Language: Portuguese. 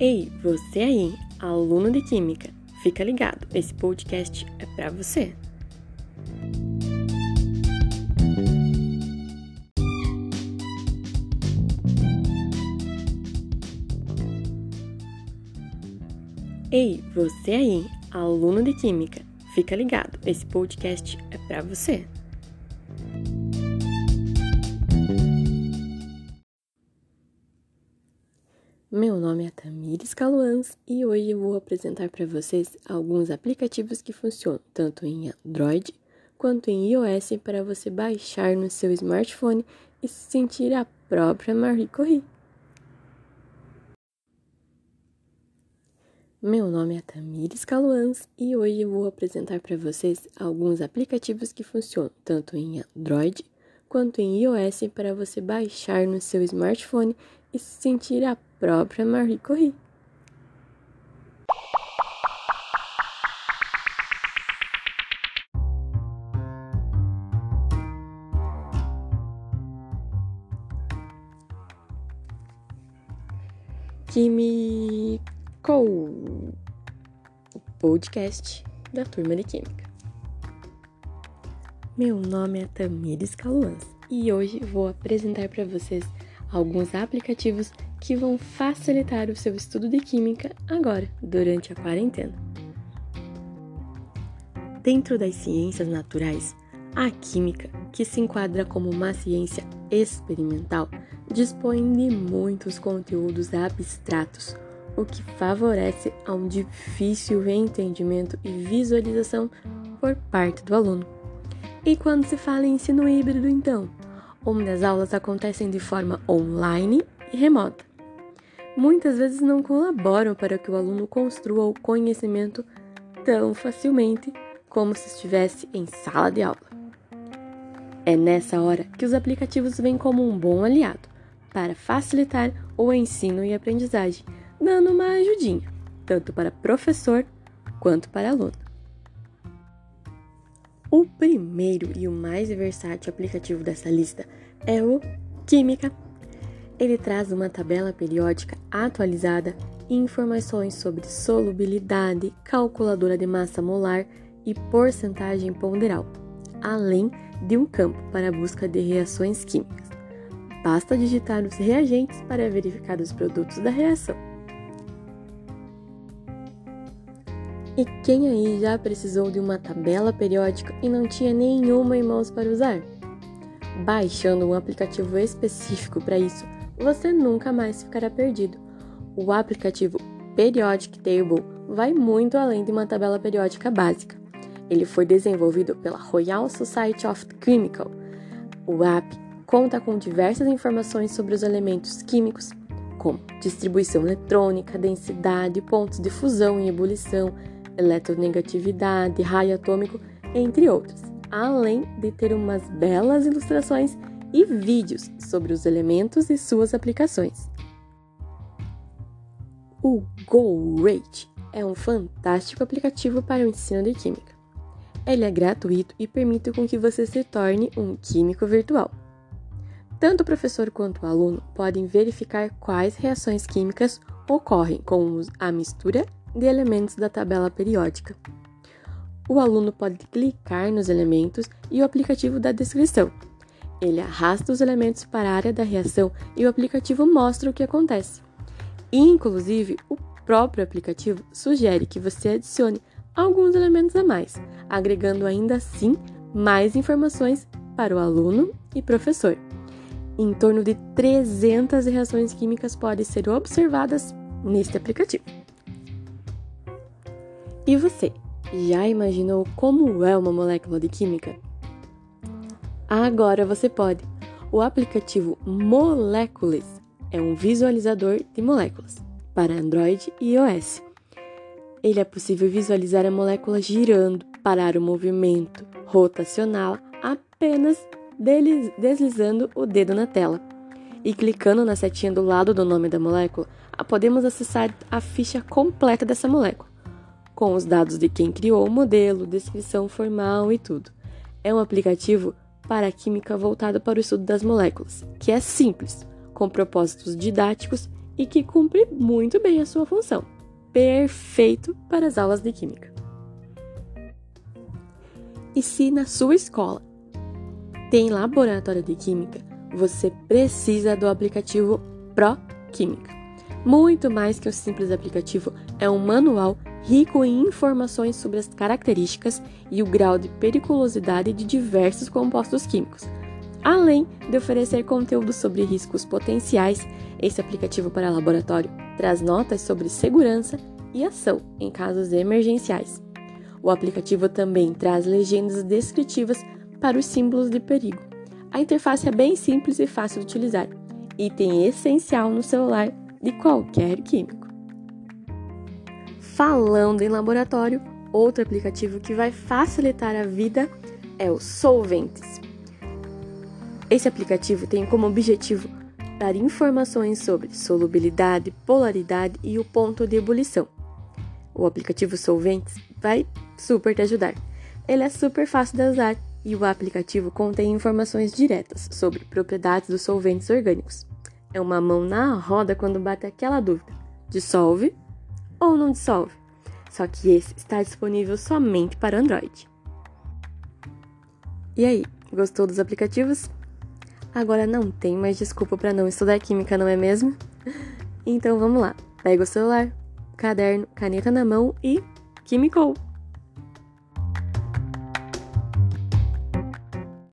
Ei, você aí, aluno de Química, fica ligado, esse podcast é para você. Ei, você aí, aluno de Química, fica ligado, esse podcast é para você. Meu nome é Tamires Caluans e hoje eu vou apresentar para vocês alguns aplicativos que funcionam tanto em Android quanto em iOS para você baixar no seu smartphone e se sentir a própria Marie Curie. Meu nome é Tamires Caluans e hoje eu vou apresentar para vocês alguns aplicativos que funcionam tanto em Android quanto em iOS para você baixar no seu smartphone e se sentir a própria Marie Curie. Químico, o podcast da turma de Química. Meu nome é Tamires Caluans e hoje vou apresentar para vocês alguns aplicativos que vão facilitar o seu estudo de química agora, durante a quarentena. Dentro das ciências naturais, a química, que se enquadra como uma ciência experimental, dispõe de muitos conteúdos abstratos, o que favorece a um difícil entendimento e visualização por parte do aluno. E quando se fala em ensino híbrido, então, onde as aulas acontecem de forma online e remota muitas vezes não colaboram para que o aluno construa o conhecimento tão facilmente como se estivesse em sala de aula. É nessa hora que os aplicativos vêm como um bom aliado para facilitar o ensino e aprendizagem, dando uma ajudinha, tanto para professor quanto para aluno. O primeiro e o mais versátil aplicativo dessa lista é o Química ele traz uma tabela periódica atualizada e informações sobre solubilidade, calculadora de massa molar e porcentagem ponderal, além de um campo para a busca de reações químicas. Basta digitar os reagentes para verificar os produtos da reação. E quem aí já precisou de uma tabela periódica e não tinha nenhuma em mãos para usar? Baixando um aplicativo específico para isso, você nunca mais ficará perdido. O aplicativo Periodic Table vai muito além de uma tabela periódica básica. Ele foi desenvolvido pela Royal Society of Chemical. O app conta com diversas informações sobre os elementos químicos, como distribuição eletrônica, densidade, pontos de fusão e ebulição, eletronegatividade, raio atômico, entre outros, além de ter umas belas ilustrações e vídeos sobre os elementos e suas aplicações. O GoRate é um fantástico aplicativo para o ensino de química. Ele é gratuito e permite com que você se torne um químico virtual. Tanto o professor quanto o aluno podem verificar quais reações químicas ocorrem com a mistura de elementos da tabela periódica. O aluno pode clicar nos elementos e o aplicativo dá descrição, ele arrasta os elementos para a área da reação e o aplicativo mostra o que acontece. Inclusive, o próprio aplicativo sugere que você adicione alguns elementos a mais, agregando ainda assim mais informações para o aluno e professor. Em torno de 300 reações químicas podem ser observadas neste aplicativo. E você, já imaginou como é uma molécula de química? Agora você pode. O aplicativo Molecules é um visualizador de moléculas para Android e iOS. Ele é possível visualizar a molécula girando, parar o movimento, rotacional apenas deslizando o dedo na tela. E clicando na setinha do lado do nome da molécula, podemos acessar a ficha completa dessa molécula. Com os dados de quem criou o modelo, descrição formal e tudo. É um aplicativo para a química voltado para o estudo das moléculas, que é simples, com propósitos didáticos e que cumpre muito bem a sua função. Perfeito para as aulas de química. E se na sua escola tem laboratório de química, você precisa do aplicativo Pro Química. Muito mais que um simples aplicativo, é um manual rico em informações sobre as características e o grau de periculosidade de diversos compostos químicos. Além de oferecer conteúdo sobre riscos potenciais, esse aplicativo para laboratório traz notas sobre segurança e ação em casos emergenciais. O aplicativo também traz legendas descritivas para os símbolos de perigo. A interface é bem simples e fácil de utilizar, item essencial no celular de qualquer químico. Falando em laboratório, outro aplicativo que vai facilitar a vida é o Solventes. Esse aplicativo tem como objetivo dar informações sobre solubilidade, polaridade e o ponto de ebulição. O aplicativo Solventes vai super te ajudar. Ele é super fácil de usar e o aplicativo contém informações diretas sobre propriedades dos solventes orgânicos. É uma mão na roda quando bate aquela dúvida: dissolve ou não dissolve. Só que esse está disponível somente para Android. E aí, gostou dos aplicativos? Agora não tem mais desculpa para não estudar química, não é mesmo? Então vamos lá. Pega o celular, caderno, caneta na mão e químico!